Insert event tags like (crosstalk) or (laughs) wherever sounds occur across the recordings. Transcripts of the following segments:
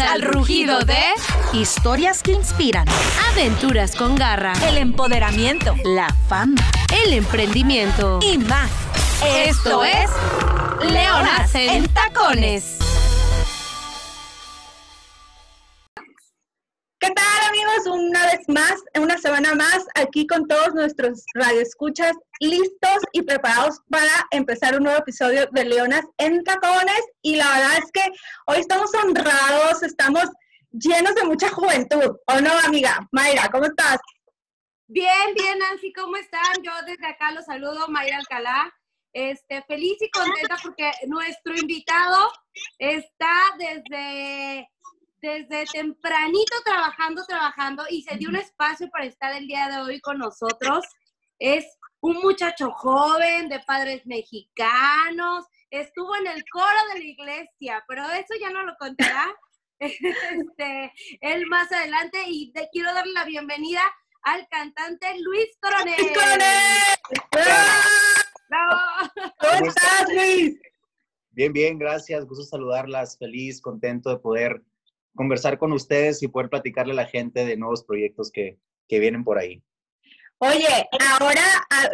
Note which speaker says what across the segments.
Speaker 1: Al rugido de
Speaker 2: Historias que inspiran.
Speaker 1: Aventuras con garra,
Speaker 2: El empoderamiento. La fama.
Speaker 1: el emprendimiento.
Speaker 2: Y más.
Speaker 1: Esto es Leonas en Tacones.
Speaker 3: Una vez más, una semana más, aquí con todos nuestros radioescuchas listos y preparados para empezar un nuevo episodio de Leonas en Tacones. Y la verdad es que hoy estamos honrados, estamos llenos de mucha juventud. ¿O no, amiga? Mayra, ¿cómo estás?
Speaker 4: Bien, bien, Nancy, ¿cómo están? Yo desde acá los saludo, Mayra Alcalá. Este, feliz y contenta porque nuestro invitado está desde, desde tempranito trabajando, trabajando y se dio un espacio para estar el día de hoy con nosotros. Es un muchacho joven de padres mexicanos, estuvo en el coro de la iglesia, pero eso ya no lo contará (laughs) este, él más adelante y te quiero darle la bienvenida al cantante Luis Coronel.
Speaker 3: ¡Luis Coronel!
Speaker 4: ¡Bravo!
Speaker 3: ¿Cómo estás, Luis?
Speaker 5: Bien, bien, gracias. Gusto saludarlas. Feliz, contento de poder conversar con ustedes y poder platicarle a la gente de nuevos proyectos que, que vienen por ahí.
Speaker 3: Oye, ahora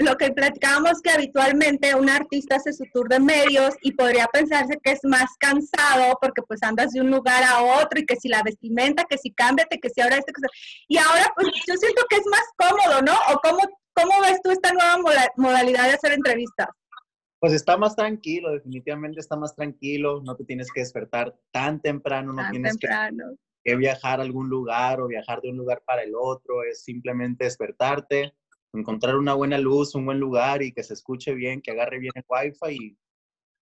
Speaker 3: lo que platicábamos que habitualmente un artista hace su tour de medios y podría pensarse que es más cansado porque pues andas de un lugar a otro y que si la vestimenta, que si cámbiate, que si ahora esto, que Y ahora pues yo siento que es más cómodo, ¿no? ¿O cómo, cómo ves tú esta nueva modalidad de hacer entrevistas?
Speaker 5: Pues está más tranquilo, definitivamente está más tranquilo. No te tienes que despertar tan temprano, no
Speaker 3: Tan
Speaker 5: tienes que,
Speaker 3: temprano.
Speaker 5: que viajar a algún lugar o viajar de un lugar para el otro. Es simplemente despertarte, encontrar una buena luz, un buen lugar y que se escuche bien, que agarre bien el wifi y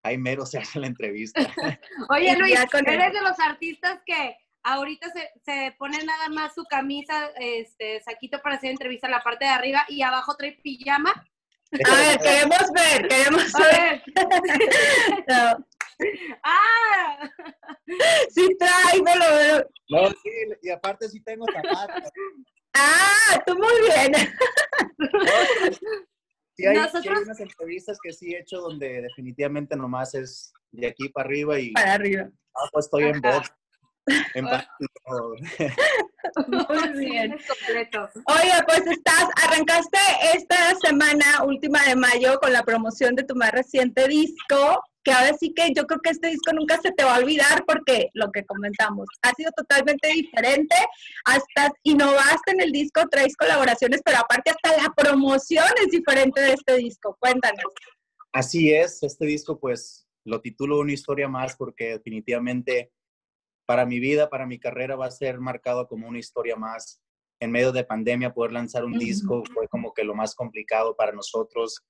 Speaker 5: ahí mero se (laughs) hace la entrevista.
Speaker 4: Oye, Luis, eres de los artistas que ahorita se, se pone nada más su camisa, este, saquito para hacer entrevista en la parte de arriba y abajo trae pijama.
Speaker 3: A ver, (laughs) queremos ver, queremos
Speaker 4: A
Speaker 3: ver. (laughs) No,
Speaker 4: ¡Ah!
Speaker 3: sí trae, me lo veo.
Speaker 5: No, sí, y aparte sí tengo zapatos.
Speaker 3: Ah, tú muy bien.
Speaker 5: Sí hay, sí hay unas entrevistas que sí he hecho donde definitivamente nomás es de aquí para arriba y
Speaker 3: Para arriba.
Speaker 5: abajo estoy en box. (laughs) En pantalón. (laughs)
Speaker 3: Muy bien.
Speaker 4: Completo.
Speaker 3: Oye, pues estás, arrancaste esta semana última de mayo con la promoción de tu más reciente disco, que ahora sí que yo creo que este disco nunca se te va a olvidar porque lo que comentamos, ha sido totalmente diferente, hasta innovaste en el disco, traes colaboraciones, pero aparte hasta la promoción es diferente de este disco. Cuéntanos.
Speaker 5: Así es, este disco pues lo titulo Una historia más porque definitivamente para mi vida, para mi carrera va a ser marcado como una historia más. En medio de pandemia poder lanzar un disco fue como que lo más complicado para nosotros.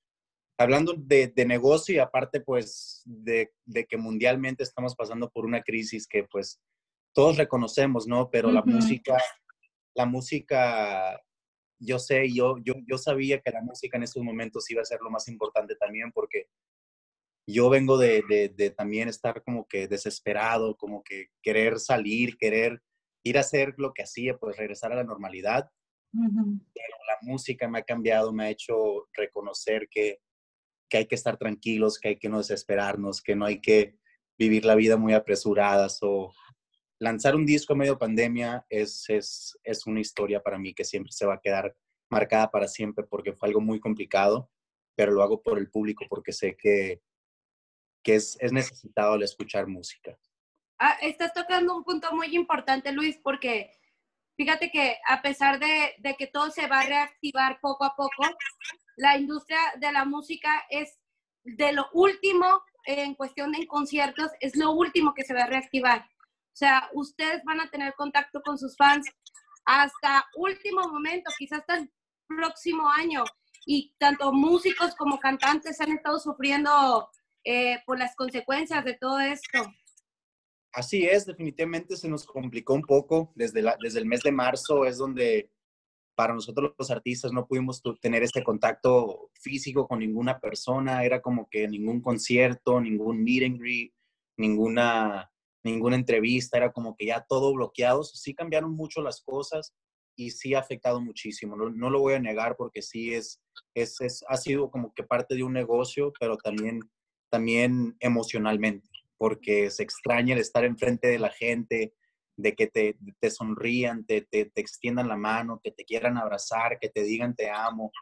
Speaker 5: Hablando de, de negocio y aparte pues de, de que mundialmente estamos pasando por una crisis que pues todos reconocemos, ¿no? Pero la música, la música, yo sé, yo, yo, yo sabía que la música en estos momentos iba a ser lo más importante también porque yo vengo de, de, de también estar como que desesperado, como que querer salir, querer ir a hacer lo que hacía, pues regresar a la normalidad. La música me ha cambiado, me ha hecho reconocer que, que hay que estar tranquilos, que hay que no desesperarnos, que no hay que vivir la vida muy apresurada. So, lanzar un disco en medio pandemia es, es, es una historia para mí que siempre se va a quedar marcada para siempre porque fue algo muy complicado, pero lo hago por el público porque sé que, que es, es necesitado el escuchar música.
Speaker 4: Ah, estás tocando un punto muy importante, Luis, porque fíjate que a pesar de, de que todo se va a reactivar poco a poco, la industria de la música es de lo último en cuestión de conciertos, es lo último que se va a reactivar. O sea, ustedes van a tener contacto con sus fans hasta último momento, quizás hasta el próximo año. Y tanto músicos como cantantes han estado sufriendo eh, por las consecuencias de todo esto.
Speaker 5: Así es, definitivamente se nos complicó un poco. Desde, la, desde el mes de marzo es donde para nosotros los artistas no pudimos tener este contacto físico con ninguna persona. Era como que ningún concierto, ningún meet and greet, ninguna, ninguna entrevista. Era como que ya todo bloqueado. Sí cambiaron mucho las cosas y sí ha afectado muchísimo. No, no lo voy a negar porque sí es, es, es, ha sido como que parte de un negocio, pero también, también emocionalmente porque se extraña el estar enfrente de la gente, de que te, te sonrían, te, te, te extiendan la mano, que te quieran abrazar, que te digan te amo,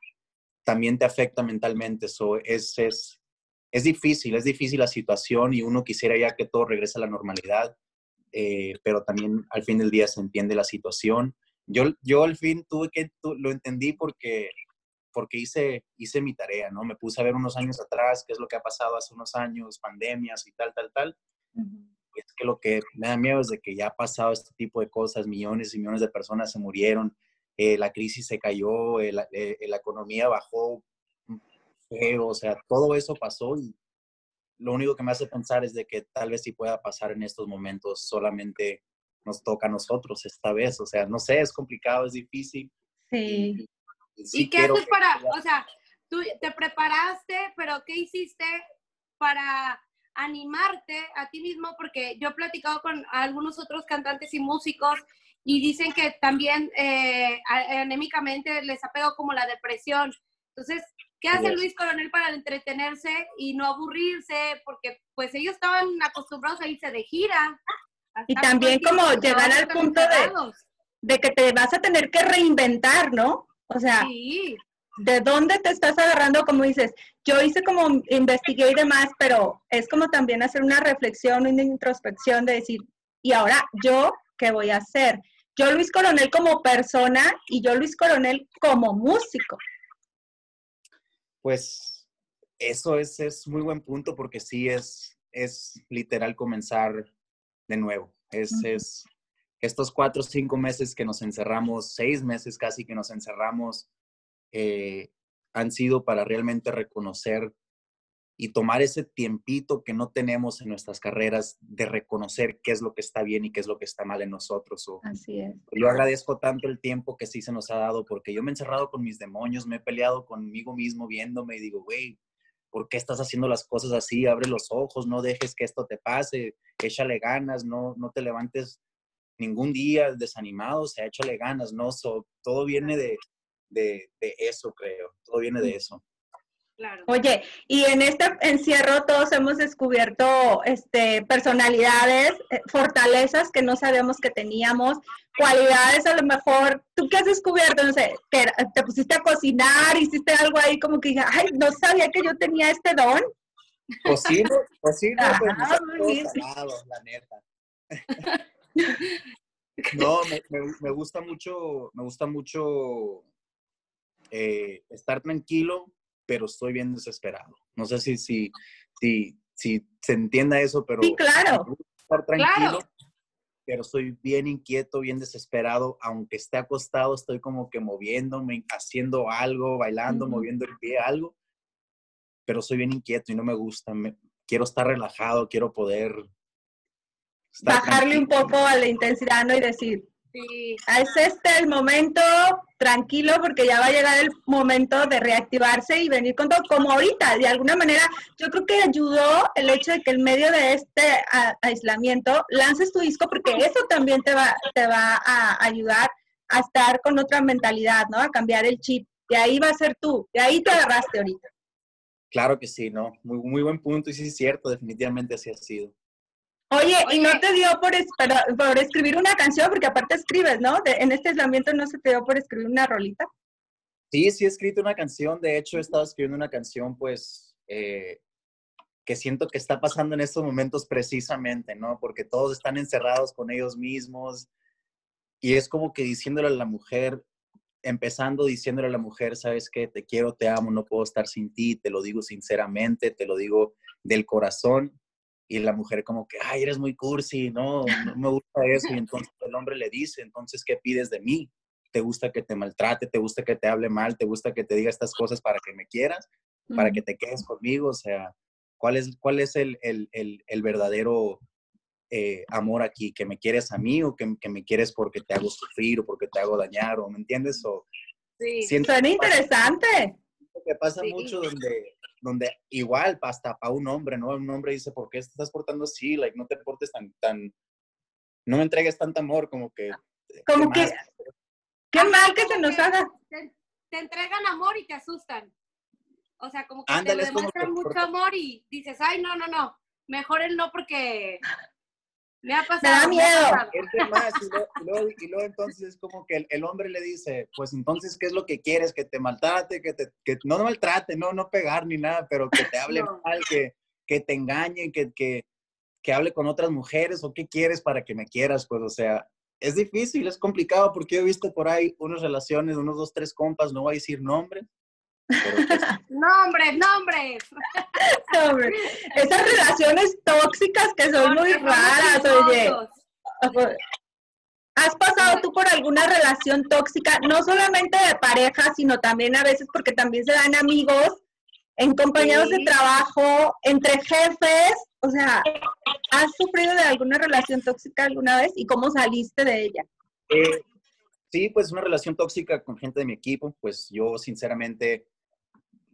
Speaker 5: también te afecta mentalmente. Eso es, es, es difícil, es difícil la situación y uno quisiera ya que todo regrese a la normalidad, eh, pero también al fin del día se entiende la situación. Yo, yo al fin tuve que, lo entendí porque, porque hice, hice mi tarea, ¿no? Me puse a ver unos años atrás qué es lo que ha pasado hace unos años, pandemias y tal, tal, tal. Es que lo que me da miedo es de que ya ha pasado este tipo de cosas, millones y millones de personas se murieron, eh, la crisis se cayó, eh, la, la economía bajó feo, o sea, todo eso pasó y lo único que me hace pensar es de que tal vez sí pueda pasar en estos momentos, solamente nos toca a nosotros esta vez, o sea, no sé, es complicado, es difícil.
Speaker 3: Sí.
Speaker 4: Y, qué haces para, o sea, tú te preparaste, pero qué hiciste para animarte a ti mismo? Porque yo he platicado con algunos otros cantantes y músicos y dicen que también eh, anémicamente les ha pegado como la depresión. Entonces, ¿Qué hace Luis Coronel para entretenerse y no aburrirse? Porque pues ellos estaban acostumbrados a irse de gira.
Speaker 3: Y también como llegar al punto de, de, que te vas a tener que reinventar, ¿no? O sea, ¿de dónde te estás agarrando? Como dices, yo hice como investigué y demás, pero es como también hacer una reflexión, una introspección de decir, ¿y ahora yo qué voy a hacer? Yo Luis Coronel como persona y yo Luis Coronel como músico.
Speaker 5: Pues eso es, es muy buen punto porque sí es, es literal comenzar de nuevo. Es, es estos cuatro o cinco meses que nos encerramos, seis meses casi que nos encerramos, eh, han sido para realmente reconocer y tomar ese tiempito que no tenemos en nuestras carreras de reconocer qué es lo que está bien y qué es lo que está mal en nosotros.
Speaker 3: Así es.
Speaker 5: Yo agradezco tanto el tiempo que sí se nos ha dado porque yo me he encerrado con mis demonios, me he peleado conmigo mismo viéndome y digo, güey, ¿por qué estás haciendo las cosas así? Abre los ojos, no dejes que esto te pase, échale ganas, no, no te levantes ningún día desanimado, o sea, échale ganas, ¿no? todo viene de, de, de eso, creo, todo viene de eso.
Speaker 3: Oye, y en este encierro todos hemos descubierto este, personalidades, eh, fortalezas que no sabíamos que teníamos, cualidades a lo mejor, ¿tú qué has descubierto? No sé, que te pusiste a cocinar, hiciste algo ahí como que, ay, no sabía que yo tenía este don.
Speaker 5: Cocino, cocino, pues, la neta. (laughs) (laughs) no, me, gusta mucho, me gusta mucho eh, estar tranquilo, pero estoy bien desesperado. No sé si, si, si, si se entienda eso, pero...
Speaker 3: Sí, claro.
Speaker 5: Estar tranquilo, pero estoy bien inquieto, bien desesperado. Aunque esté acostado, estoy como que moviéndome, haciendo algo, bailando, moviendo el pie, algo. Pero soy bien inquieto y no me gusta. quiero estar relajado, quiero poder...
Speaker 3: Bajarle un poco a la intensidad, ¿no? Y decir, Sí. Es este el momento tranquilo porque ya va a llegar el momento de reactivarse y venir con todo, como ahorita, de alguna manera, yo creo que ayudó el hecho de que en medio de este aislamiento lances tu disco porque eso también te va, te va a ayudar a estar con otra mentalidad, ¿no? A cambiar el chip. Y ahí va a ser tú, de ahí te agarraste ahorita.
Speaker 5: Claro que sí, ¿no? Muy, muy buen punto y sí es cierto, definitivamente así ha sido.
Speaker 3: Oye, y no te dio por, por escribir una canción, porque aparte escribes, ¿no? en este aislamiento no se te dio por escribir una rolita.
Speaker 5: Sí, sí he escrito una canción. De hecho, he estado escribiendo una canción, pues, eh, que siento que está pasando en estos momentos precisamente, ¿no? Porque todos están encerrados con ellos mismos. Y es como que diciéndole a la mujer, empezando diciéndole a la mujer, sabes qué, te quiero, te amo, no puedo estar sin ti, te lo digo sinceramente, te lo digo del corazón y la mujer como que, ay, eres muy cursi, no, no me gusta eso. Y entonces el hombre le dice, entonces, ¿qué pides de mí? ¿Te gusta que te maltrate? ¿Te gusta que te hable mal? ¿Te gusta que te diga estas cosas para que me quieras? ¿Para que te quedes conmigo? O sea, ¿cuál es, cuál es el, el, el, verdadero eh, amor aquí? ¿Que me quieres a mí o que, que, me quieres porque te hago sufrir o porque te hago dañar? ¿O me entiendes? O,
Speaker 3: sí, suena interesante.
Speaker 5: Que pasa mucho donde donde igual hasta para un hombre, ¿no? Un hombre dice, ¿por qué te estás portando así? Like, no te portes tan, tan, no me entregues tanto amor, como que...
Speaker 3: Como que, qué mal que se nos haga.
Speaker 4: Te, entregan amor y te asustan. O sea, como que te demuestran mucho amor y dices, ay, no, no, no, mejor él no porque Me ha pasado.
Speaker 3: Me da miedo.
Speaker 5: más, y luego, y luego- y luego entonces es como que el, el hombre le dice, pues entonces, ¿qué es lo que quieres? Que te maltrate, que te, que no maltrate, no, no pegar ni nada, pero que te hable (laughs)
Speaker 4: No.
Speaker 5: mal, que, que te engañe, que, que, que hable con otras mujeres, o qué quieres para que me quieras, pues, o sea, es difícil, es complicado, porque yo he visto por ahí unas relaciones, unos dos, tres compas, no voy a decir nombres, (laughs)
Speaker 4: Nombres, nombres.
Speaker 3: Hombre, Esas relaciones tóxicas que son muy raras, oye. ¿Has pasado tú por alguna relación tóxica, no solamente de pareja, sino también a veces porque también se dan amigos, en compañeros
Speaker 4: Sí.
Speaker 3: de trabajo, entre jefes? O sea, ¿has sufrido de alguna relación tóxica alguna vez y cómo saliste de ella?
Speaker 5: Eh, sí, pues una relación tóxica con gente de mi equipo, pues yo sinceramente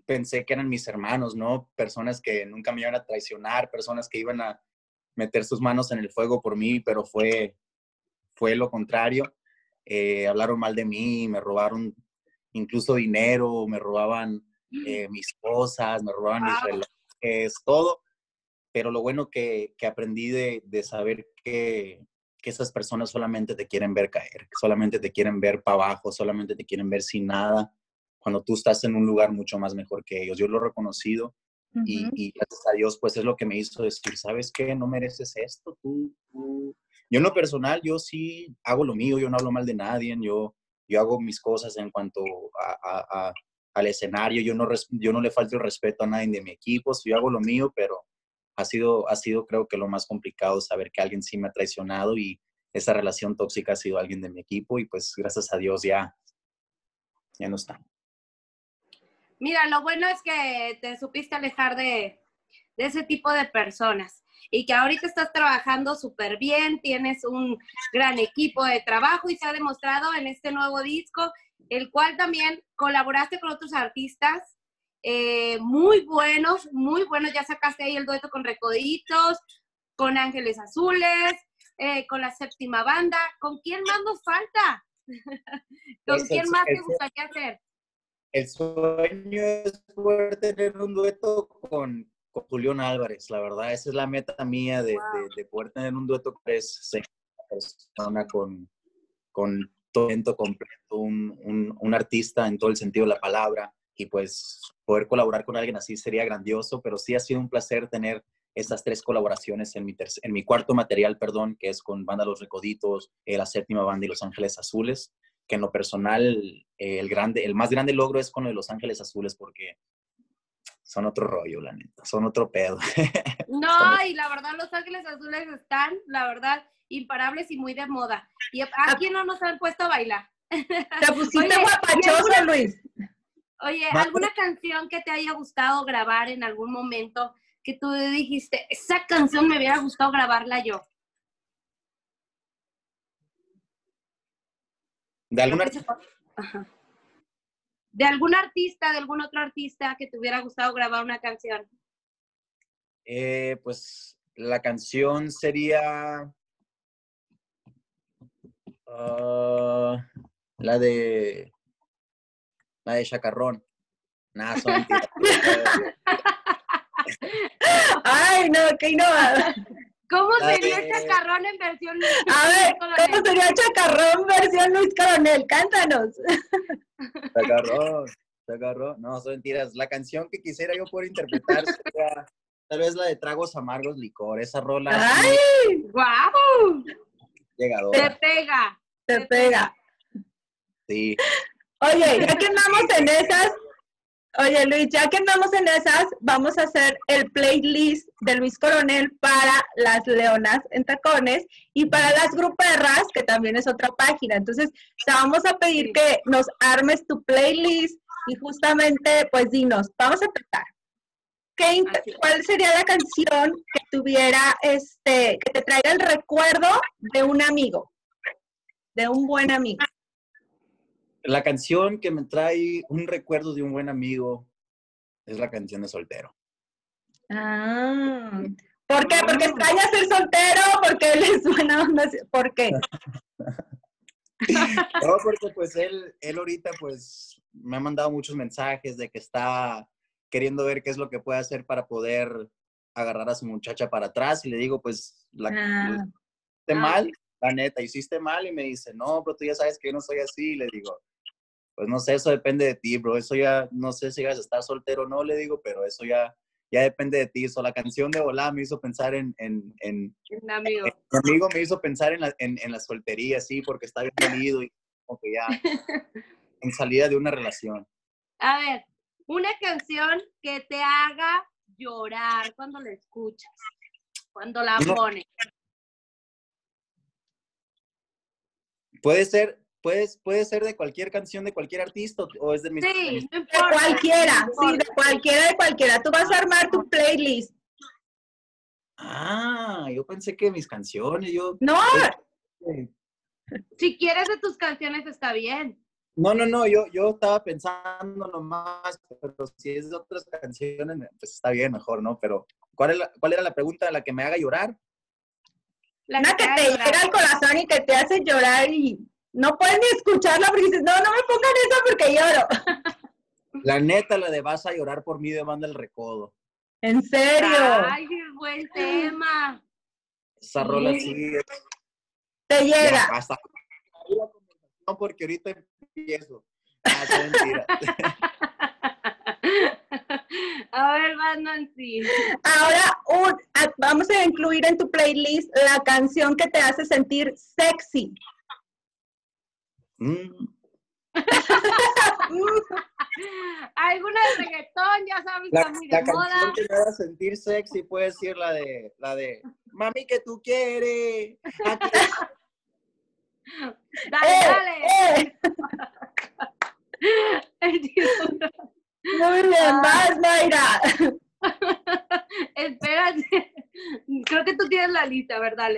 Speaker 5: pensé que eran mis hermanos, ¿no? Personas que nunca me iban a traicionar, personas que iban a meter sus manos en el fuego por mí, pero fue, fue lo contrario. Eh, hablaron mal de mí, me robaron incluso dinero, me robaban eh, mis cosas, me robaban mis relojes, todo. Pero lo bueno que, que aprendí de, de saber que, que esas personas solamente te quieren ver caer, solamente te quieren ver para abajo, solamente te quieren ver sin nada, cuando tú estás en un lugar mucho más mejor que ellos. Yo lo he reconocido y,
Speaker 3: Ujú.
Speaker 5: y gracias a Dios, pues es lo que me hizo decir, ¿sabes qué? No mereces esto, tú, tú. Yo en lo personal, yo sí hago lo mío, yo no hablo mal de nadie, yo, yo hago mis cosas en cuanto a, a- a- al escenario, yo no, yo no le falto el respeto a nadie de mi equipo, yo hago lo mío, pero ha sido, ha sido creo que lo más complicado saber que alguien sí me ha traicionado y esa relación tóxica ha sido alguien de mi equipo y pues gracias a Dios ya, ya no está.
Speaker 4: Mira, lo bueno es que te supiste alejar de, de ese tipo de personas y que ahorita estás trabajando súper bien, tienes un gran equipo de trabajo y se ha demostrado en este nuevo disco, el cual también colaboraste con otros artistas eh, muy buenos, muy buenos. Ya sacaste ahí el dueto con Recoditos, con Ángeles Azules, eh, con la séptima banda. ¿Con quién más nos falta? (laughs) ¿Con quién más te gustaría hacer?
Speaker 5: El sueño es poder tener un dueto con, con Julián Álvarez, la verdad, esa es la meta mía de, de- de poder tener un dueto con esa persona con, con talento completo, un, un- un artista en todo el sentido de la palabra y pues poder colaborar con alguien así sería grandioso, pero sí ha sido un placer tener estas tres colaboraciones en mi, en mi cuarto material, perdón, que es con Banda Los Recoditos, eh, la séptima banda y Los Ángeles Azules que en lo personal eh, el, grande, el más grande logro es con lo de Los Ángeles Azules porque son otro rollo, la neta, son otro pedo. (laughs)
Speaker 4: No, y la verdad, Los Ángeles Azules están, la verdad, imparables y muy de moda. ¿Y a quién no nos han puesto a bailar? (laughs)
Speaker 3: Te pusiste
Speaker 4: Oye, ¿y
Speaker 3: guapachoso,
Speaker 4: alguna-
Speaker 3: Luis.
Speaker 4: Oye, ¿alguna canción que te haya gustado grabar en algún momento que tú dijiste, esa canción me hubiera gustado grabarla yo?
Speaker 5: De alguna,
Speaker 4: Ajá. De algún artista, de algún otro artista que te hubiera gustado grabar una canción.
Speaker 5: eh, pues la canción sería ah, la de la de Chacarrón. Nada, son. (laughs) (laughs)
Speaker 3: Ay, no, qué innovador.
Speaker 4: ¿Cómo sería chacarrón en versión
Speaker 3: A ver, ¿cómo sería Chacarrón versión Luis Coronel? Cántanos. (laughs)
Speaker 5: Chacarrón, Chacarrón. No, son mentiras. La canción que quisiera yo poder interpretar sería tal vez la de Tragos Amargos Licor. Esa rola
Speaker 3: Ay,
Speaker 4: ¡Guau! Te
Speaker 5: llegadora.
Speaker 4: pega.
Speaker 3: te pega.
Speaker 5: Sí.
Speaker 3: Oye, ya que andamos en esas, oye Luis, ya que andamos en esas, vamos a hacer el playlist de Luis Coronel para las leonas en tacones y para las gruperras, que también es otra página. Entonces, te vamos a pedir que nos armes tu playlist y justamente, pues dinos, vamos a empezar. ¿Qué int-
Speaker 4: Así es.
Speaker 3: ¿Cuál sería la canción que tuviera, este, que te traiga el recuerdo de un amigo, de un buen amigo?
Speaker 5: La canción que me trae un recuerdo de un buen amigo es la canción de Soltero.
Speaker 3: Ah, ¿Por qué? Porque extraña ser soltero, porque les buena onda. ¿Por qué? (laughs)
Speaker 5: No, porque pues él, él ahorita pues me ha mandado muchos mensajes de que está queriendo ver qué es lo que puede hacer para poder agarrar a su muchacha para atrás y le digo pues la,
Speaker 3: Ah.
Speaker 5: hiciste
Speaker 4: Ah.
Speaker 5: mal, la neta, hiciste mal y me dice, no, pero tú ya sabes que yo no soy así. Y le digo, pues no sé, eso depende de ti, bro. Eso ya, no sé si vas a estar soltero o no, le digo, pero eso ya, ya depende de ti. Eso, la canción de Volá me hizo pensar en, en, en,
Speaker 4: Un amigo.
Speaker 5: mi amigo me hizo pensar en la, en, en la soltería, sí, porque está bien dolido y como que ya (laughs) en salida de una relación.
Speaker 4: A ver, una canción que te haga llorar cuando la escuchas, cuando la pones.
Speaker 5: Puede ser, puedes, puede ser de cualquier canción de cualquier artista o- es de mis... de
Speaker 4: Sí,
Speaker 3: De cualquiera, sí, de cualquiera, de cualquiera. Tú vas a armar tu playlist.
Speaker 5: Ah, yo pensé que mis canciones, yo...
Speaker 3: No, (laughs)
Speaker 4: Si quieres de tus canciones está bien.
Speaker 5: No, no, no, yo, yo estaba pensando nomás, pero si es de otras canciones, pues está bien, mejor, ¿no? Pero, ¿cuál, es la- cuál era la pregunta? ¿La que me haga llorar?
Speaker 4: La
Speaker 3: una que te
Speaker 4: llorar.
Speaker 3: llega al corazón y que te hace llorar y no puedes ni escucharla porque dices, no, no me pongan eso porque lloro.
Speaker 5: La neta, la de Vas a llorar por mí de Banda El Recodo.
Speaker 3: En serio,
Speaker 4: Ay, qué buen tema.
Speaker 5: Esa rola
Speaker 4: Sí.
Speaker 3: te
Speaker 5: ya,
Speaker 3: llega.
Speaker 5: hasta no porque ahorita empiezo. Ah. (laughs)
Speaker 4: A ver, va Nancy.
Speaker 3: Ahora un- a- vamos a incluir en tu playlist la canción que te hace sentir sexy.
Speaker 5: Mm, (laughs)
Speaker 4: Alguna de reggaetón, ya sabes,
Speaker 5: La,
Speaker 4: está muy
Speaker 5: la
Speaker 4: de moda.
Speaker 5: canción que me haga sentir sexy puede ser la de, la de Mami que tú quieres. Aquí (laughs)
Speaker 4: Dale,
Speaker 3: ¡Eh,
Speaker 4: dale.
Speaker 3: eh! (laughs) Muy bien,
Speaker 4: Ah.
Speaker 3: Mayra.
Speaker 4: Espérate. Creo que tú tienes la lista, ¿verdad?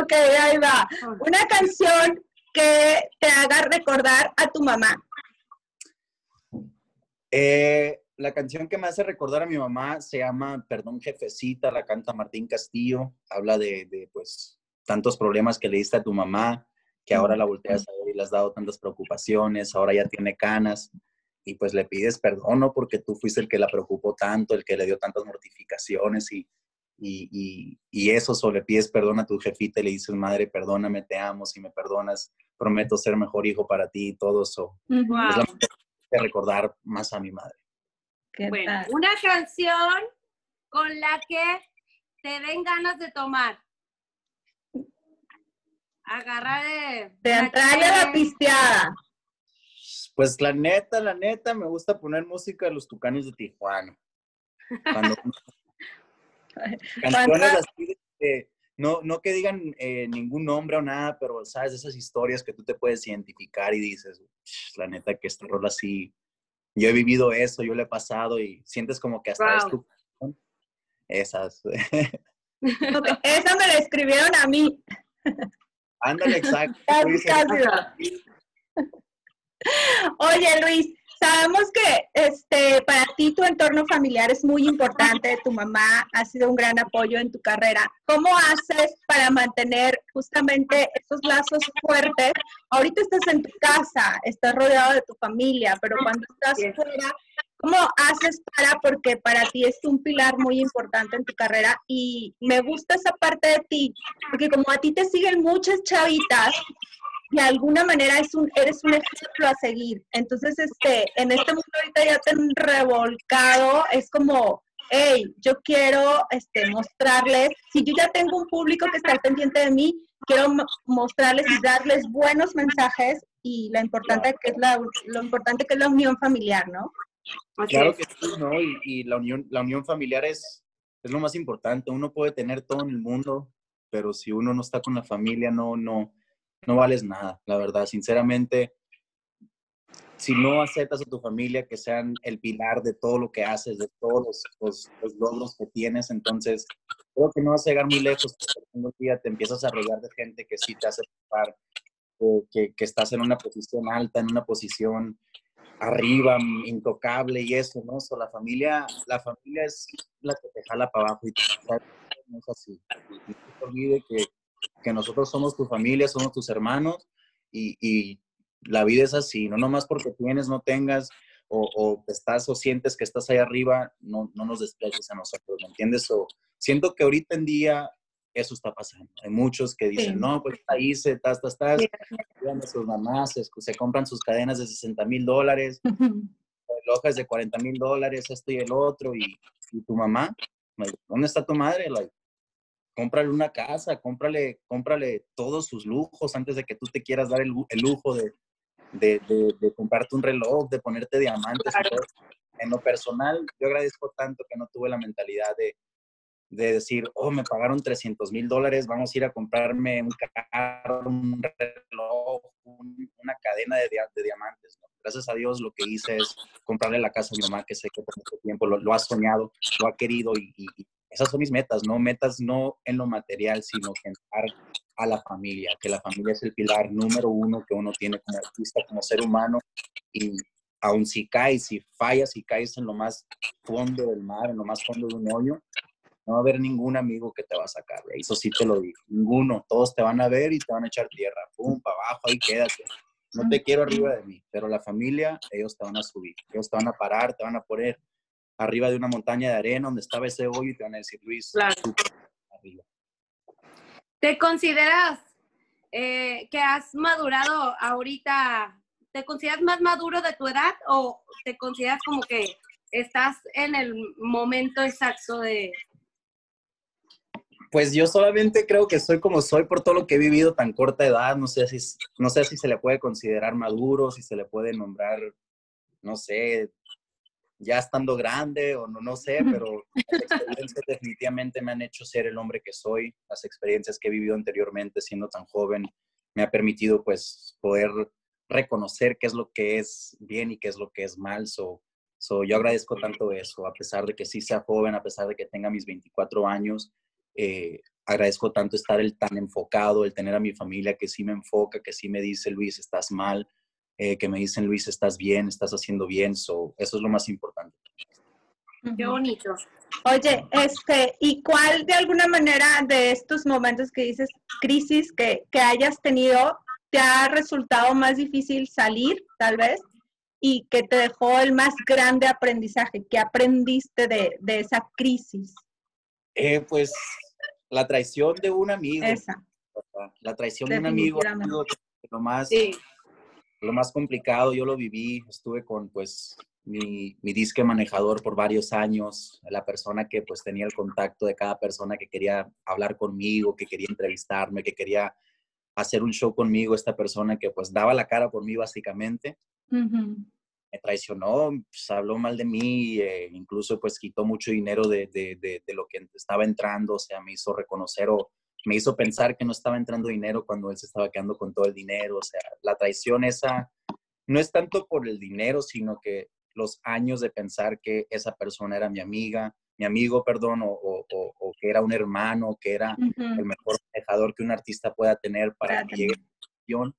Speaker 3: Ok, ahí va. Una canción que haga recordar a tu mamá.
Speaker 5: Eh, la canción que me hace recordar a mi mamá se llama Perdón Jefecita, la canta Martín Castillo. Habla de, pues, tantos problemas que le diste a tu mamá, que ahora la volteas a ver y le has dado tantas preocupaciones, ahora ya tiene canas y pues le pides perdón, ¿no? Porque tú fuiste el que la preocupó tanto, el que le dio tantas mortificaciones y, y, y, y eso, o le pides perdón a tu jefita y le dices, madre, perdóname, te amo, si me perdonas, prometo ser mejor hijo para ti y todo eso. Es
Speaker 4: Wow.
Speaker 5: la manera de recordar más a mi madre.
Speaker 3: ¿Qué
Speaker 4: Bueno,
Speaker 3: tal?
Speaker 4: una canción con la que te den ganas de tomar. Agarrar de...
Speaker 3: De entrarle a la pisteada.
Speaker 5: Pues la neta, la neta, me gusta poner música de los Tucanes de Tijuana. Cuando, (laughs) (laughs) canciones así de no, no que digan eh, ningún nombre o nada, pero sabes, esas historias que tú te puedes identificar y dices, "Ch, la neta que esta rola así, yo he vivido eso, yo lo he pasado y sientes como que hasta es tu canción. Esas. (laughs)
Speaker 3: Esa me la escribieron a mí.
Speaker 5: Ándale, exacto. (laughs)
Speaker 3: Casi,
Speaker 5: Tú dices,
Speaker 3: casi.
Speaker 5: "Ah,
Speaker 3: Oye, Luis, sabemos que este, para ti tu entorno familiar es muy importante. Tu mamá ha sido un gran apoyo en tu carrera. ¿Cómo haces para mantener justamente esos lazos fuertes? Ahorita estás en tu casa, estás rodeado de tu familia, pero cuando estás fuera, ¿cómo haces para? Porque para ti es un pilar muy importante en tu carrera y me gusta esa parte de ti, porque como a ti te siguen muchas chavitas, de alguna manera es un, eres un ejemplo a seguir. Entonces, este, en este mundo ahorita ya tan revolcado, es como, hey, yo quiero este, mostrarles, si yo ya tengo un público que está al pendiente de mí, quiero mo- mostrarles y darles buenos mensajes y la importante que es la, lo importante que es la unión familiar, ¿no?
Speaker 4: Así
Speaker 5: Claro
Speaker 4: es.
Speaker 5: que sí, ¿no? Y, y la, unión, la unión familiar es, es lo más importante. Uno puede tener todo en el mundo, pero si uno no está con la familia, no, no, no vales nada, la verdad. Sinceramente, si no aceptas a tu familia que sean el pilar de todo lo que haces, de todos los, logros que tienes, entonces creo que no vas a llegar muy lejos. Un día te empiezas a rodear de gente que sí te hace pensar, eh, que, estás en una posición alta, en una posición arriba, mm, intocable y eso, ¿no? So, la familia, la familia es la que te jala para abajo y que no es así. No te que, que nosotros somos tu familia, somos tus hermanos y, y la vida es así, no nomás porque tienes, no tengas o, o estás o sientes que estás ahí arriba, no, no nos desprecies a nosotros, ¿me entiendes? O siento que ahorita en día eso está pasando. Hay muchos que dicen,
Speaker 3: Sí.
Speaker 5: no, pues ahí se, estás, estás, cuidan a sus mamás, se, se compran sus cadenas de 60 mil dólares, (laughs) relojes de 40 mil dólares, esto y el otro, y, y tu mamá, ¿dónde está tu madre? Like, cómprale una casa, cómprale, cómprale todos sus lujos antes de que tú te quieras dar el, lu- el lujo de, de, de- de comprarte un reloj, de ponerte diamantes. En lo personal, yo agradezco tanto que no tuve la mentalidad de, de decir, oh, me pagaron 300 mil dólares, vamos a ir a comprarme un carro, un reloj, un- una cadena de, dia- de diamantes. ¿no? Gracias a Dios lo que hice es comprarle la casa a mi mamá, que sé que por mucho tiempo lo, lo ha soñado, lo ha querido y esas son mis metas, ¿no? Metas no en lo material, sino pensar a la familia, que la familia es el pilar número uno que uno tiene como artista, como ser humano y aun si caes, si fallas y caes en lo más fondo del mar, en lo más fondo de un hoyo, no va a haber ningún amigo que te va a sacar, ahí. eso sí te lo digo, ninguno, todos te van a ver y te van a echar tierra, pum, para abajo, ahí quédate. No te quiero arriba de mí, pero la familia, ellos te van a subir, ellos te van a parar, te van a poner arriba de una montaña de arena donde estaba ese hoyo y te van a decir, Luis,
Speaker 4: Claro.
Speaker 5: arriba.
Speaker 4: ¿Te consideras eh, que has madurado ahorita? ¿Te consideras más maduro de tu edad o te consideras como que estás en el momento exacto de...
Speaker 5: Pues yo solamente creo que soy como soy por todo lo que he vivido tan corta edad. No sé si, no sé si se le puede considerar maduro, si se le puede nombrar, no sé, ya estando grande o no, no sé, pero las experiencias definitivamente me han hecho ser el hombre que soy. Las experiencias que he vivido anteriormente siendo tan joven me ha permitido pues poder reconocer qué es lo que es bien y qué es lo que es mal. So, so yo agradezco tanto eso, a pesar de que sí sea joven, a pesar de que tenga mis 24 años eh, agradezco tanto estar el tan enfocado, el tener a mi familia que sí me enfoca, que sí me dice, Luis, estás mal, eh, que me dicen, Luis, estás bien, estás haciendo bien, so, eso es lo más importante.
Speaker 4: Qué bonito.
Speaker 3: Oye, este, ¿y cuál de alguna manera de estos momentos que dices crisis que, que hayas tenido te ha resultado más difícil salir, tal vez? Y que te dejó el más grande aprendizaje, que aprendiste de, de esa crisis.
Speaker 5: Eh, pues la traición de un amigo,
Speaker 3: Esa.
Speaker 5: la traición de un amigo ha
Speaker 3: Definitivamente.
Speaker 5: sido lo más,
Speaker 4: Sí.
Speaker 5: Lo más complicado, yo lo viví, estuve con pues mi, mi disque manejador por varios años, la persona que pues tenía el contacto de cada persona que quería hablar conmigo, que quería entrevistarme, que quería hacer un show conmigo, esta persona que pues daba la cara por mí básicamente, me traicionó, pues, habló mal de mí, eh, incluso pues quitó mucho dinero de, de, de, de lo que estaba entrando, o sea, me hizo reconocer o me hizo pensar que no estaba entrando dinero cuando él se estaba quedando con todo el dinero, o sea, la traición esa no es tanto por el dinero, sino que los años de pensar que esa persona era mi amiga, mi amigo, perdón, o, o, o- o que era un hermano, que era el mejor manejador que un artista pueda tener para que llegue a.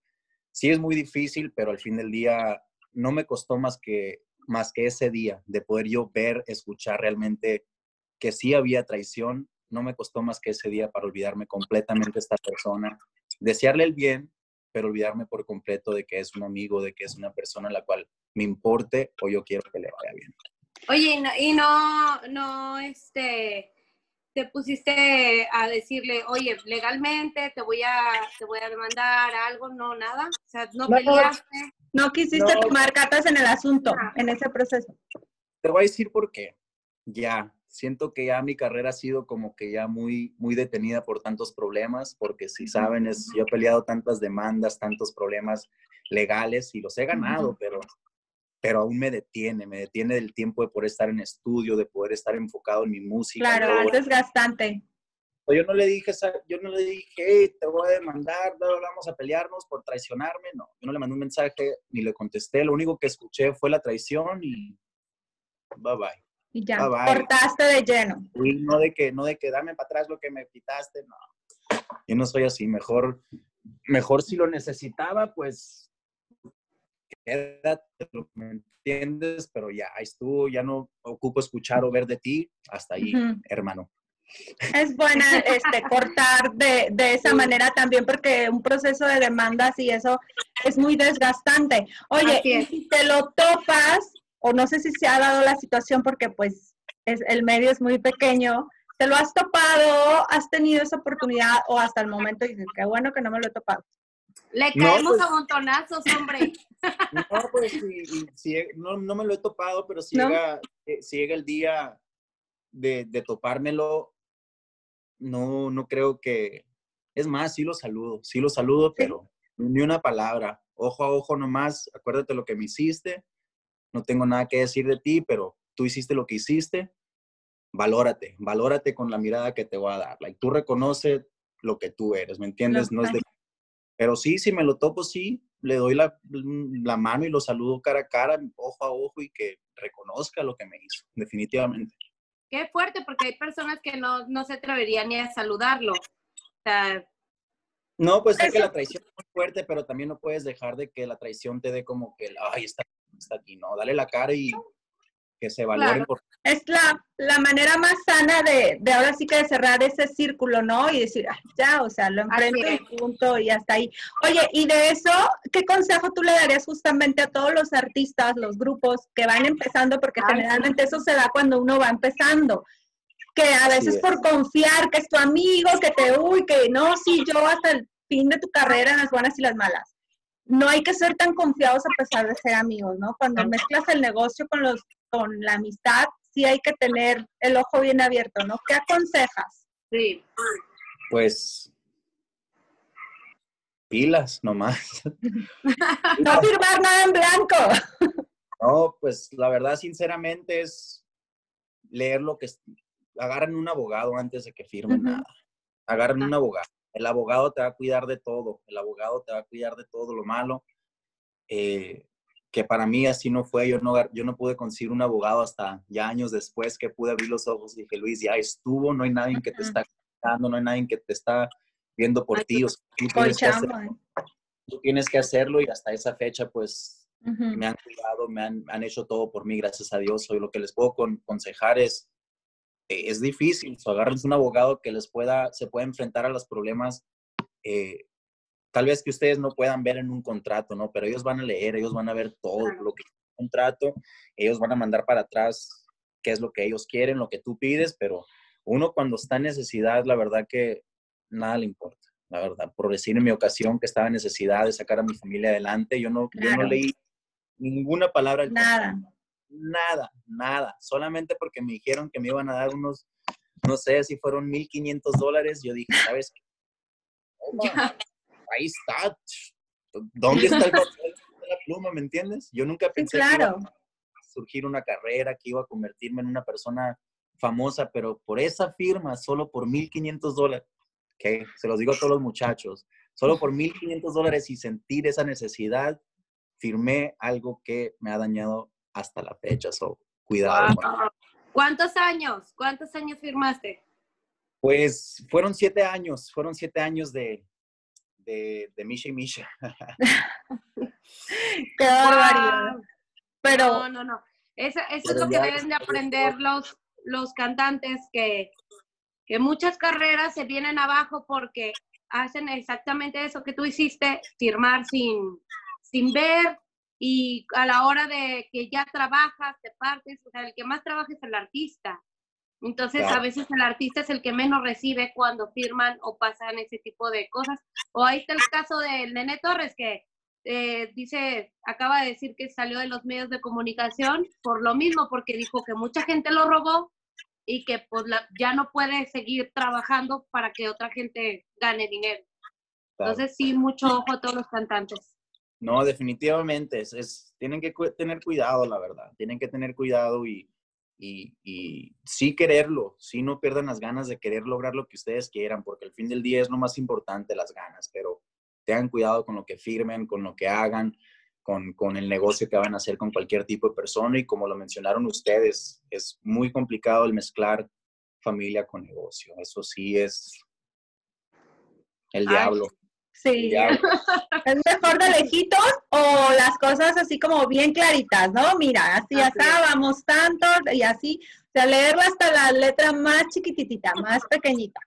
Speaker 5: Sí es muy difícil, pero al fin del día no me costó más que, más que ese día de poder yo ver, escuchar realmente que sí había traición. No me costó más que ese día para olvidarme completamente de esta persona, desearle el bien, pero olvidarme por completo de que es un amigo, de que es una persona a la cual me importe o yo quiero que le vaya bien.
Speaker 4: Oye, y no, y no, no, este, te pusiste a decirle, oye, legalmente te voy a, te voy a demandar algo, no, nada. O sea, no,
Speaker 3: No.
Speaker 4: peleaste.
Speaker 3: No quisiste
Speaker 5: No.
Speaker 3: tomar cartas en el asunto, en ese proceso.
Speaker 5: Te voy a decir por qué. Ya, siento que ya mi carrera ha sido como que ya muy, muy detenida por tantos problemas, porque si saben, es, yo he peleado tantas demandas, tantos problemas legales y los he ganado, pero, pero aún me detiene, me detiene del tiempo de poder estar en estudio, de poder estar enfocado en mi música.
Speaker 3: Claro, es desgastante.
Speaker 5: Yo no le dije, yo no le dije, hey, te voy a demandar, vamos a pelearnos por traicionarme. No, yo no le mandé un mensaje ni le contesté. Lo único que escuché fue la traición y bye bye.
Speaker 3: Y ya,
Speaker 5: Bye, bye.
Speaker 3: cortaste de lleno.
Speaker 5: Y no de que, no de que dame para atrás lo que me quitaste, no. Yo no soy así, mejor, mejor si lo necesitaba, pues quédate, ¿me entiendes? Pero ya, ahí estuvo, ya no ocupo escuchar o ver de ti, hasta ahí,
Speaker 3: Ujú.
Speaker 5: hermano.
Speaker 3: Es buena este, cortar de, de esa manera también porque un proceso de demandas y eso es muy desgastante. Oye,
Speaker 4: es.
Speaker 3: si te lo topas, o no sé si se ha dado la situación porque pues es, el medio es muy pequeño, ¿Te lo has topado? ¿Has tenido esa oportunidad o hasta el momento dices, qué bueno que no me lo he topado?
Speaker 4: Le
Speaker 5: No,
Speaker 4: caemos
Speaker 5: pues-
Speaker 4: a montonazos, hombre. (laughs)
Speaker 5: No, pues sí, sí, no, no me lo he topado, pero si,
Speaker 3: ¿No?
Speaker 5: llega, eh, si llega el día de, de topármelo, no, no creo que... Es más, sí lo saludo, sí lo saludo, pero ni una palabra. Ojo a ojo nomás, acuérdate lo que me hiciste. No tengo nada que decir de ti, pero tú hiciste lo que hiciste. Valórate, valórate con la mirada que te voy a dar. Like, tú reconoce lo que tú eres, ¿me entiendes? No es de pero sí, si me lo topo, sí, le doy la, la mano y lo saludo cara a cara, ojo a ojo y que reconozca lo que me hizo, definitivamente.
Speaker 4: Qué fuerte, porque hay personas que no, no se atreverían ni a saludarlo. O sea,
Speaker 5: No, pues sé que la traición es muy fuerte, pero también no puedes dejar de que la traición te dé como que, ay, está, está aquí, no, dale la cara y que se valoren
Speaker 4: Claro.
Speaker 5: por
Speaker 3: Es la, la manera más sana de, de ahora sí que de cerrar ese círculo, ¿no? Y decir, "Ah, ya, o sea, lo enfrento y punto y hasta ahí. Oye, y de eso, ¿qué consejo tú le darías justamente a todos los artistas, los grupos que van empezando? Porque
Speaker 4: Ay, sí.
Speaker 3: generalmente eso se da cuando uno va empezando. Que a veces
Speaker 5: es.
Speaker 3: por confiar que es tu amigo, que te, uy, que no, sí, yo hasta el fin de tu carrera en las buenas y las malas. No hay que ser tan confiados a pesar de ser amigos, ¿no? Cuando mezclas el negocio con los con la amistad, sí hay que tener el ojo bien abierto, ¿no? ¿Qué aconsejas?
Speaker 4: sí.
Speaker 5: pues pilas nomás. (laughs)
Speaker 3: No firmar nada en blanco.
Speaker 5: No, pues la verdad, sinceramente, es leer lo que... es- Agarran un abogado antes de que firmen nada. Agarran
Speaker 4: Ah.
Speaker 5: un abogado. El abogado te va a cuidar de todo. El abogado te va a cuidar de todo lo malo. Eh, que para mí así no fue. Yo no, yo no pude conseguir un abogado hasta ya años después que pude abrir los ojos y dije, Luis, ya estuvo. No hay nadie que te está cuidando, no hay nadie que te está viendo por ti. O sea, tú, tienes que hacer-
Speaker 3: Colchamos.
Speaker 5: tú tienes que hacerlo y hasta esa fecha, pues
Speaker 3: Ujú.
Speaker 5: me han cuidado, me han, han hecho todo por mí, gracias a Dios. Hoy lo que les puedo con- aconsejar es, eh, es difícil, so, agárrense un abogado que les pueda, se pueda enfrentar a los problemas, eh, tal vez que ustedes no puedan ver en un contrato, ¿no? Pero ellos van a leer, ellos van a ver todo
Speaker 4: Claro.
Speaker 5: lo que es un contrato, ellos van a mandar para atrás qué es lo que ellos quieren, lo que tú pides, pero uno cuando está en necesidad, la verdad que nada le importa, la verdad. Por decir en mi ocasión que estaba en necesidad de sacar a mi familia adelante, yo no, yo no
Speaker 3: Claro.
Speaker 5: leí ninguna palabra
Speaker 3: Nada.
Speaker 5: contrato, nada, nada. Solamente porque me dijeron que me iban a dar unos, no sé si fueron 1.500 dólares, yo dije, ¿sabes qué? (laughs) Toma, ahí está. ¿Dónde está el papel? ¿Dónde está la pluma? ¿Me entiendes? Yo nunca
Speaker 3: Sí,
Speaker 5: pensé que iba
Speaker 3: claro.
Speaker 5: a surgir una carrera, que iba a convertirme en una persona famosa, pero por esa firma, solo por 1.500 dólares, que se los digo a todos los muchachos, solo por 1.500 dólares y sentir esa necesidad, firmé algo que me ha dañado hasta la fecha. So, cuidado.
Speaker 4: Wow. ¿Cuántos años? ¿Cuántos años firmaste?
Speaker 5: Pues fueron siete años, fueron siete años de, de, de Misha y Misha. (laughs)
Speaker 3: Qué barbaridad.
Speaker 4: Wow.
Speaker 3: Pero,
Speaker 4: No, no, no. Eso, eso es lo que deben de aprender los, los cantantes, que, que muchas carreras se vienen abajo porque hacen exactamente eso que tú hiciste, firmar sin, sin ver y a la hora de que ya trabajas, te partes, o sea, el que más trabaja es el artista. Entonces, a veces el artista es el que menos recibe cuando firman o pasan ese tipo de cosas. O ahí está el caso del Nene Torres, que eh, dice, acaba de decir que salió de los medios de comunicación por lo mismo, porque dijo que mucha gente lo robó y que pues la- ya no puede seguir trabajando para que otra gente gane dinero.
Speaker 5: Claro.
Speaker 4: Entonces, sí, mucho ojo a todos los cantantes.
Speaker 5: No, definitivamente, es, es- tienen que cu- tener cuidado, la verdad, tienen que tener cuidado y, y, y sí quererlo, sí no pierdan las ganas de querer lograr lo que ustedes quieran, porque al fin del día es lo más importante, las ganas, pero tengan cuidado con lo que firmen, con lo que hagan, con, con el negocio que van a hacer con cualquier tipo de persona y como lo mencionaron ustedes, es muy complicado el mezclar familia con negocio, eso sí es el
Speaker 4: Ay,
Speaker 5: diablo.
Speaker 3: Sí. ¿Es mejor de lejitos o las cosas así como bien claritas, no? Mira, así
Speaker 4: Así
Speaker 3: acá vamos tanto y así. O sea, leerla hasta la letra más chiquititita, más pequeñita.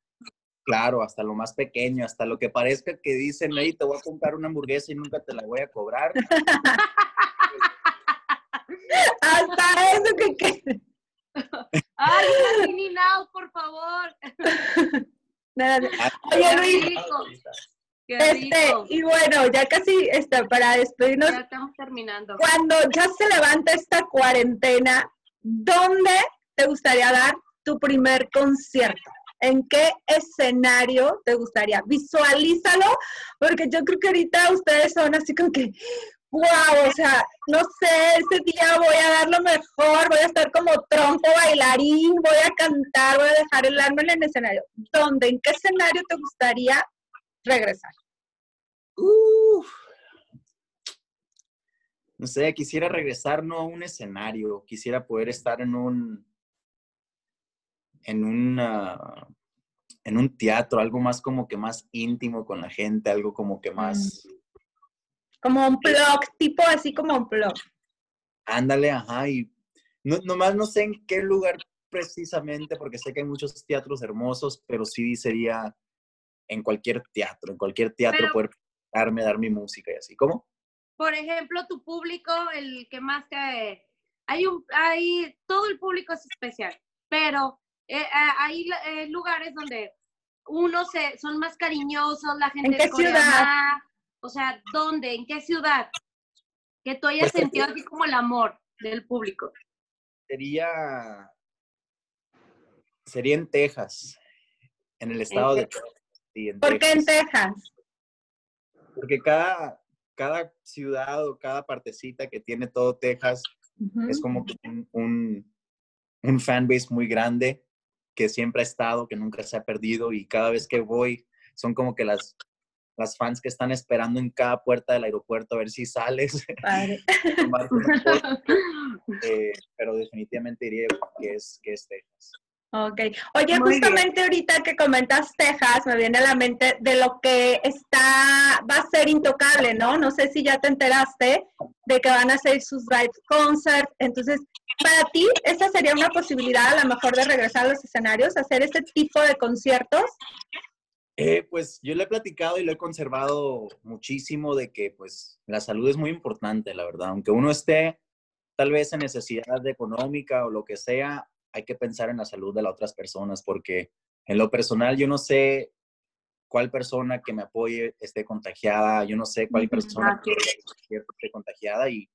Speaker 5: Claro, hasta lo más pequeño, hasta lo que parezca que dicen, hey, te voy a comprar una hamburguesa y nunca te la voy a cobrar. (laughs)
Speaker 3: Hasta eso que, que- (laughs)
Speaker 4: Ay, una Now, por favor.
Speaker 3: Nada,
Speaker 5: Ah,
Speaker 3: Oye, Luis,
Speaker 4: rico, qué
Speaker 3: Este,
Speaker 4: rico.
Speaker 3: y bueno, ya casi este, para despedirnos,
Speaker 4: Ya estamos terminando.
Speaker 3: cuando ya se levanta esta cuarentena, ¿dónde te gustaría dar tu primer concierto? ¿En qué escenario te gustaría? Visualízalo, porque yo creo que ahorita ustedes son así como que, wow, o sea, no sé, ese día voy a dar lo mejor, voy a estar como trompo bailarín, voy a cantar, voy a dejar el alma en el escenario. ¿Dónde? ¿En qué escenario te gustaría regresar?
Speaker 5: Uf. No sé, quisiera regresar no a un escenario, quisiera poder estar en un en una en un teatro, algo más como que más íntimo con la gente, algo como que más
Speaker 3: Como un blog, tipo así como un blog.
Speaker 5: ándale, ajá, y no, nomás no sé en qué lugar precisamente, porque sé que hay muchos teatros hermosos, pero sí sería en cualquier teatro, en cualquier teatro
Speaker 4: Pero-
Speaker 5: poder darme, dar mi música y así. ¿Cómo?
Speaker 4: Por ejemplo, tu público, el que más te... Hay, un, hay todo el público es especial, pero eh, eh, hay eh, lugares donde uno se, son más cariñosos, la gente
Speaker 3: ¿En qué ciudad?
Speaker 4: más. O sea, ¿dónde? ¿En qué ciudad? Que tú hayas
Speaker 5: Pues,
Speaker 4: sentido así como el amor del público.
Speaker 5: Sería. Sería en Texas, en el estado de
Speaker 4: Texas.
Speaker 5: Texas. Sí, en
Speaker 3: ¿Por qué en
Speaker 5: Texas.
Speaker 3: Texas?
Speaker 5: Porque cada, cada ciudad o cada partecita que tiene todo Texas
Speaker 3: Ujú.
Speaker 5: es como un, un, un fanbase muy grande que siempre ha estado, que nunca se ha perdido y cada vez que voy son como que las, las fans que están esperando en cada puerta del aeropuerto a ver si sales. (laughs) (laughs) Eh, pero definitivamente diría que es, que es Texas.
Speaker 3: Ok. Oye,
Speaker 4: Muy
Speaker 3: justamente ahorita que comentas Texas, me viene a la mente de lo que está, va a ser intocable, ¿no? No sé si ya te enteraste de que van a hacer sus live concerts. Entonces, para ti, ¿esa sería una posibilidad a lo mejor de regresar a los escenarios, hacer este tipo de conciertos?
Speaker 5: Eh, pues yo le he platicado y lo he conservado muchísimo de que pues la salud es muy importante, la verdad. Aunque uno esté tal vez en necesidad económica o lo que sea, hay que pensar en la salud de las otras personas porque en lo personal yo no sé cuál persona que me apoye esté contagiada, yo no sé cuál persona
Speaker 4: así
Speaker 5: que esté contagiada y,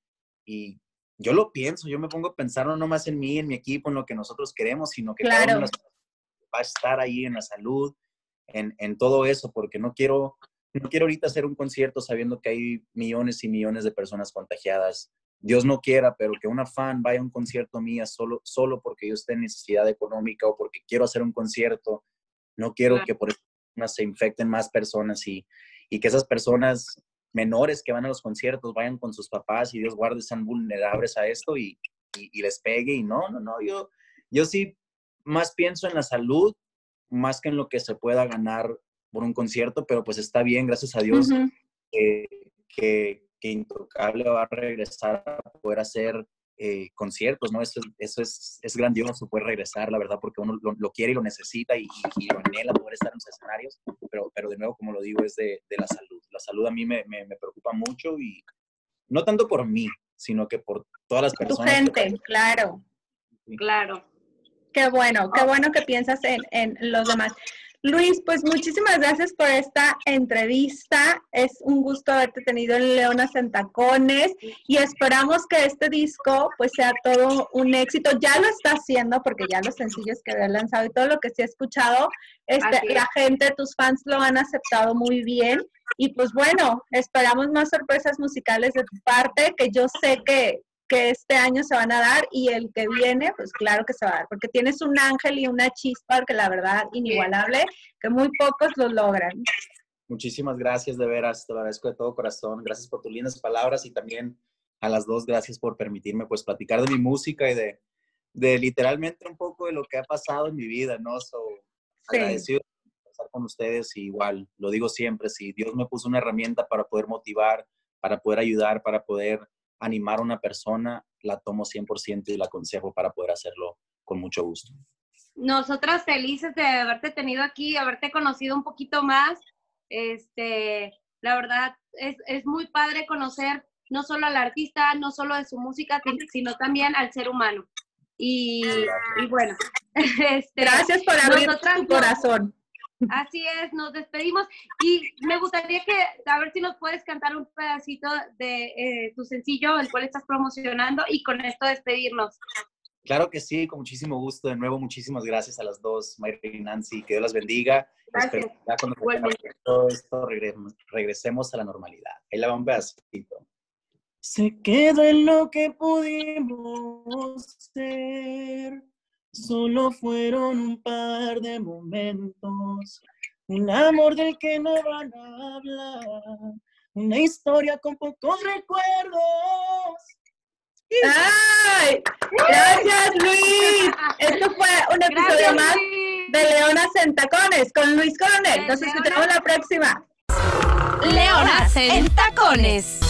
Speaker 5: y yo lo pienso, yo me pongo a pensar no nomás en mí, en mi equipo, en lo que nosotros queremos, sino que cada
Speaker 3: Claro.
Speaker 5: las va a estar ahí en la salud, en, en todo eso, porque no quiero, no quiero ahorita hacer un concierto sabiendo que hay millones y millones de personas contagiadas. Dios no quiera, pero que una fan vaya a un concierto mía solo, solo porque yo esté en necesidad económica o porque quiero hacer un concierto. No quiero
Speaker 4: Claro.
Speaker 5: que por eso se infecten más personas y, y que esas personas menores que van a los conciertos vayan con sus papás y Dios guarde sean vulnerables a esto y, y- y les pegue. Y no, no, no, yo, yo sí más pienso en la salud más que en lo que se pueda ganar por un concierto, pero pues está bien, gracias a Dios, que, que Intocable va a regresar a poder hacer eh, conciertos, ¿no? Eso, es- eso es, es grandioso, poder regresar, la verdad, porque uno lo, lo quiere y lo necesita y, lo anhela poder estar en los escenarios, pero, pero de nuevo, como lo digo, es de, de la salud. La salud a mí me, me, me preocupa mucho y no tanto por mí, sino que por todas las
Speaker 3: Tu
Speaker 5: personas. que
Speaker 3: gente, claro.
Speaker 4: Claro.
Speaker 3: Qué bueno, qué bueno que piensas en, en los demás. Luis, pues muchísimas gracias por esta entrevista. Es un gusto haberte tenido en Leonas en Tacones y esperamos que este disco pues sea todo un éxito. Ya lo está haciendo porque ya los sencillos que había lanzado y todo lo que sí he escuchado, este,
Speaker 4: es.
Speaker 3: la gente, tus fans lo han aceptado muy bien. Y pues bueno, esperamos más sorpresas musicales de tu parte, que yo sé que, que este año se van a dar y el que viene, pues claro que se va a dar, porque tienes un ángel y una chispa que la verdad inigualable, que muy pocos lo logran.
Speaker 5: Muchísimas gracias, de veras, te lo agradezco de todo corazón. Gracias por tus lindas palabras y también a las dos, gracias por permitirme pues platicar de mi música y de, de literalmente un poco de lo que ha pasado en mi vida, ¿no? So,
Speaker 3: Sí.
Speaker 5: agradecido de estar con ustedes y igual, lo digo siempre, si Dios me puso una herramienta para poder motivar, para poder ayudar, para poder animar a una persona, la tomo 100% y la aconsejo para poder hacerlo con mucho gusto.
Speaker 4: Nosotras felices de haberte tenido aquí, haberte conocido un poquito más. Este, la verdad, es, es muy padre conocer no solo al artista, no solo de su música, sin- sino también al ser humano. Y, y bueno, (laughs) este,
Speaker 3: Gracias por abrir
Speaker 4: nosotras
Speaker 3: tu
Speaker 4: no-
Speaker 3: corazón.
Speaker 4: Así es, nos despedimos y me gustaría que, a ver si nos puedes cantar un pedacito de eh, tu sencillo, el cual estás promocionando, y con esto despedirnos.
Speaker 5: Claro que sí, con muchísimo gusto. De nuevo, muchísimas gracias a las dos, Mayra y Nancy. Que Dios las bendiga.
Speaker 4: Gracias.
Speaker 5: Espero que ya cuando todo esto regre- regresemos a la normalidad. Ahí la va un pedacito. Se quedó en lo que pudimos ser. Solo fueron un par de momentos. Un amor del que no van a hablar. Una historia con pocos recuerdos.
Speaker 3: ¡Ay! Gracias, Luis. Esto fue un episodio
Speaker 4: Gracias,
Speaker 3: más
Speaker 4: Luis.
Speaker 3: de Leonas en Tacones con Luis Coronel. Nos escuchamos la próxima.
Speaker 1: Leonas en tacones.